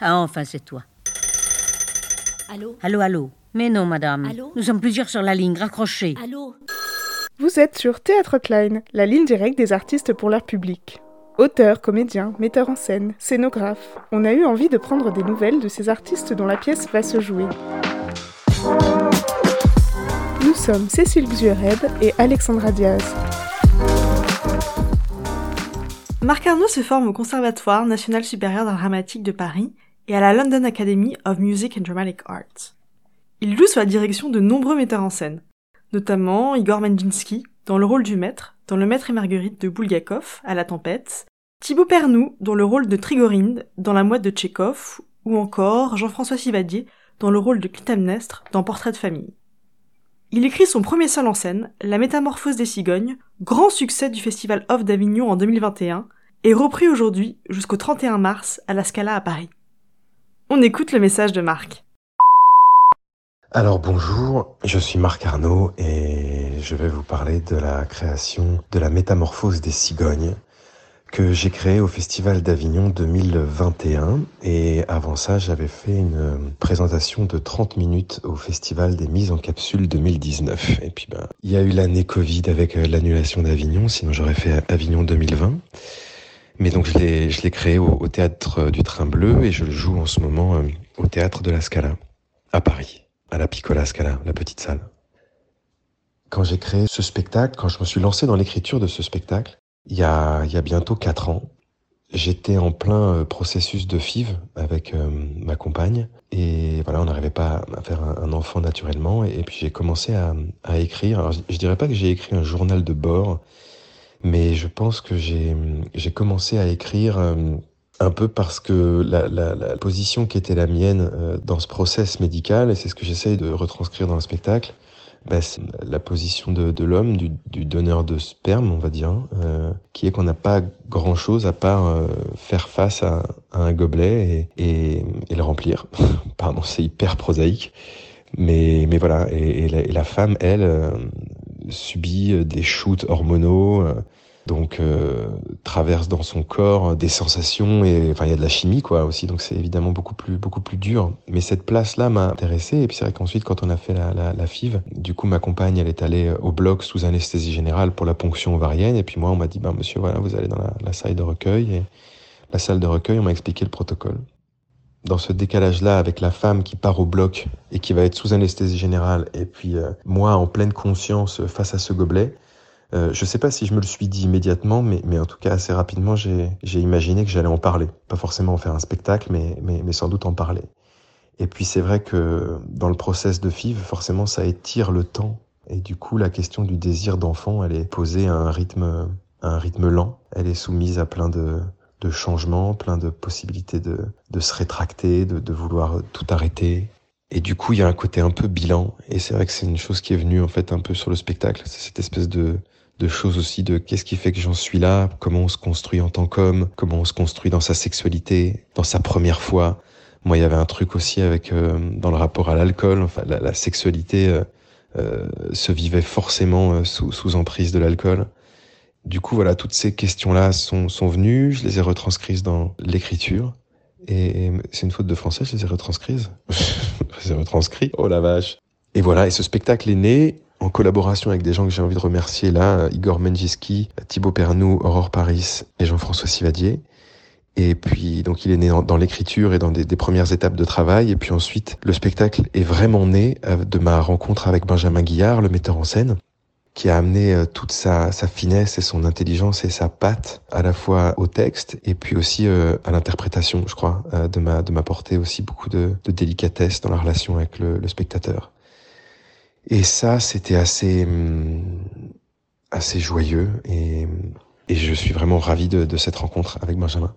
Ah, enfin, c'est toi. Allô? Allô, allô Mais non, madame. Allô? Nous sommes plusieurs sur la ligne, raccrochez. Allô? Vous êtes sur Théâtre Klein, la ligne directe des artistes pour leur public. Auteurs, comédiens, metteurs en scène, scénographes, on a eu envie de prendre des nouvelles de ces artistes dont la pièce va se jouer. Nous sommes Cécile Xuered et Alexandra Diaz. Marc Arnaud se forme au Conservatoire national supérieur d'art dramatique de Paris et à la London Academy of Music and Dramatic Arts. Il joue sous la direction de nombreux metteurs en scène, notamment Igor Mandjinsky dans le rôle du maître, dans Le Maître et Marguerite de Bulgakov à La Tempête, Thibaut Pernou dans le rôle de Trigorinde dans La Mouette de Tchekhov, ou encore Jean-François Sivadier dans le rôle de Clytemnestre dans Portrait de famille. Il écrit son premier seul en scène, La Métamorphose des cigognes, grand succès du Festival Off d'Avignon en 2021, et repris aujourd'hui jusqu'au 31 mars à la Scala à Paris. On écoute le message de Marc. Alors bonjour, je suis Marc Arnaud et je vais vous parler de la création de la Métamorphose des cigognes que j'ai créée au Festival d'Avignon 2021 et avant ça j'avais fait une présentation de 30 minutes au Festival des Mises en Capsule 2019 et puis ben il y a eu l'année Covid avec l'annulation d'Avignon sinon j'aurais fait Avignon 2020 mais donc je l'ai créé au, théâtre du Train Bleu et je le joue en ce moment euh, au théâtre de la Scala à Paris à la Piccola Scala la petite salle quand j'ai créé ce spectacle quand je me suis lancé dans l'écriture de ce spectacle il y a, il y a bientôt quatre ans, j'étais en plein euh, processus de FIV avec euh, ma compagne et voilà, on n'arrivait pas à faire un, enfant naturellement et, et puis j'ai commencé à, à écrire. Alors je, je dirais pas que j'ai écrit un journal de bord, mais je pense que j'ai commencé à écrire euh, un peu parce que la, la, la position qui était la mienne euh, dans ce process médical, et c'est ce que j'essaye de retranscrire dans le spectacle, bah, c'est la position de, de l'homme, du, du, donneur de sperme, on va dire, euh, qui est qu'on n'a pas grand-chose à part euh, faire face à, à un gobelet et, et, et, le remplir. Pardon, c'est hyper prosaïque. Mais, mais voilà, et, et, la, et la, femme, elle, euh, subit des shoots hormonaux, euh, donc euh, traverse dans son corps des sensations et enfin il y a de la chimie quoi aussi donc c'est évidemment beaucoup plus beaucoup plus dur. Mais cette place là m'a intéressé et puis c'est vrai qu'ensuite quand on a fait la, la, la FIV du coup ma compagne elle est allée au bloc sous anesthésie générale pour la ponction ovarienne et puis moi on m'a dit ben monsieur voilà vous allez dans la, la salle de recueil et la salle de recueil on m'a expliqué le protocole dans ce décalage-là avec la femme qui part au bloc et qui va être sous anesthésie générale et puis euh, moi en pleine conscience face à ce gobelet euh, je sais pas si je me le suis dit immédiatement, mais, mais en tout cas assez rapidement, j'ai imaginé que j'allais en parler. Pas forcément en faire un spectacle, mais, mais, mais sans doute en parler. Et puis c'est vrai que dans le process de FIV, forcément, ça étire le temps. Et du coup, la question du désir d'enfant, elle est posée à un rythme, à un rythme lent. Elle est soumise à plein de, de changements, plein de possibilités de, de se rétracter, de, de vouloir tout arrêter, et du coup, il y a un côté un peu bilan. Et c'est vrai que c'est une chose qui est venue en fait un peu sur le spectacle. C'est cette espèce de, de choses aussi de qu'est-ce qui fait que j'en suis là, comment on se construit en tant qu'homme, comment on se construit dans sa sexualité, dans sa première fois? Moi, il y avait un truc aussi avec euh, dans le rapport à l'alcool, enfin la, la sexualité euh, euh, se vivait forcément euh, sous, sous emprise de l'alcool. Du coup, voilà, toutes ces questions-là sont, sont venues, je les ai retranscrites dans l'écriture. Et c'est une faute de français, je les ai retranscrites. je les ai retranscrits. Oh la vache. Et voilà, et ce spectacle est né en collaboration avec des gens que j'ai envie de remercier là, Igor Menjiski, Thibaut Pernou, Aurore Paris et Jean-François Sivadier. Et puis, donc, il est né dans, dans l'écriture et dans des, des, premières étapes de travail. Et puis ensuite, le spectacle est vraiment né de ma rencontre avec Benjamin Guillard, le metteur en scène, qui a amené toute sa, sa finesse et son intelligence et sa patte à la fois au texte et puis aussi euh, à l'interprétation, je crois, euh, de m'apporter aussi beaucoup de, de, délicatesse dans la relation avec le, le spectateur. Et ça, c'était assez, hum, assez joyeux et, et je suis vraiment ravi de, cette rencontre avec Benjamin.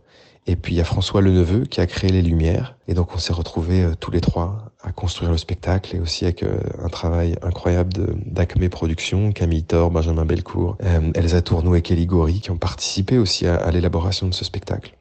Et puis il y a François Leneveu qui a créé les lumières et donc on s'est retrouvés euh, tous les trois à construire le spectacle et aussi avec euh, un travail incroyable d'Acme Productions, Camille Thor, Benjamin Belcourt, euh, Elsa Tourneau et Kelly Gori qui ont participé aussi à l'élaboration de ce spectacle.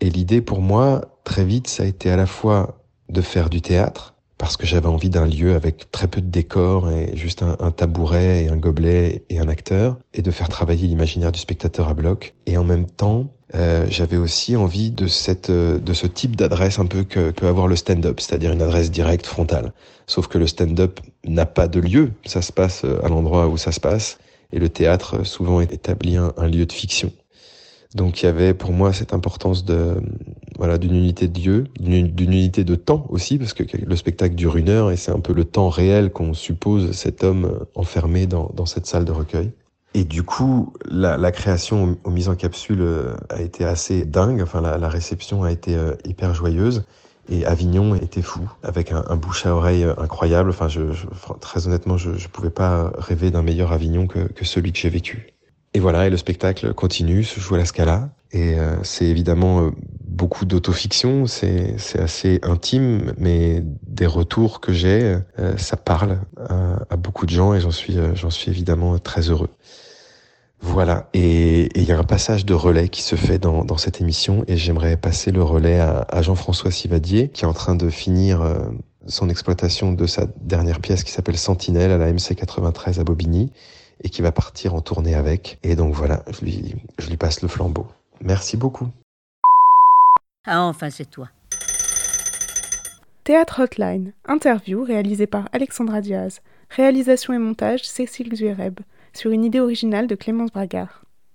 Et l'idée pour moi, très vite, ça a été à la fois de faire du théâtre, parce que j'avais envie d'un lieu avec très peu de décors et juste un, tabouret et un gobelet et un acteur, et de faire travailler l'imaginaire du spectateur à bloc. Et en même temps, euh, j'avais aussi envie de cette de ce type d'adresse un peu que peut avoir le stand-up, c'est-à-dire une adresse directe frontale. Sauf que le stand-up n'a pas de lieu, ça se passe à l'endroit où ça se passe, et le théâtre souvent établit un, un lieu de fiction. Donc il y avait pour moi cette importance de voilà d'une unité de lieu, d'une unité de temps aussi, parce que le spectacle dure une heure et c'est un peu le temps réel qu'on suppose cet homme enfermé dans, dans cette salle de recueil. Et du coup, la, la création aux mises en capsule a été assez dingue. Enfin, la, la réception a été hyper joyeuse. Et Avignon était fou, avec un, un, bouche à oreille incroyable. Enfin, je, je, très honnêtement, je ne pouvais pas rêver d'un meilleur Avignon que, que celui que j'ai vécu. Et voilà, et le spectacle continue, se joue à la Scala. Et euh, c'est évidemment euh, beaucoup d'autofiction, c'est assez intime, mais des retours que j'ai, euh, ça parle à, à, beaucoup de gens et j'en suis, j'en suis évidemment très heureux. Voilà, et il y a un passage de relais qui se fait dans, dans cette émission et j'aimerais passer le relais à, à Jean-François Sivadier qui est en train de finir son exploitation de sa dernière pièce qui s'appelle Sentinelle à la MC93 à Bobigny et qui va partir en tournée avec. Et donc voilà, je lui, je lui passe le flambeau. Merci beaucoup. Ah, enfin, c'est toi. Théâtre Hotline, interview réalisée par Alexandra Diaz. Réalisation et montage Cécile Zuereb, sur une idée originale de Clémence Bragard.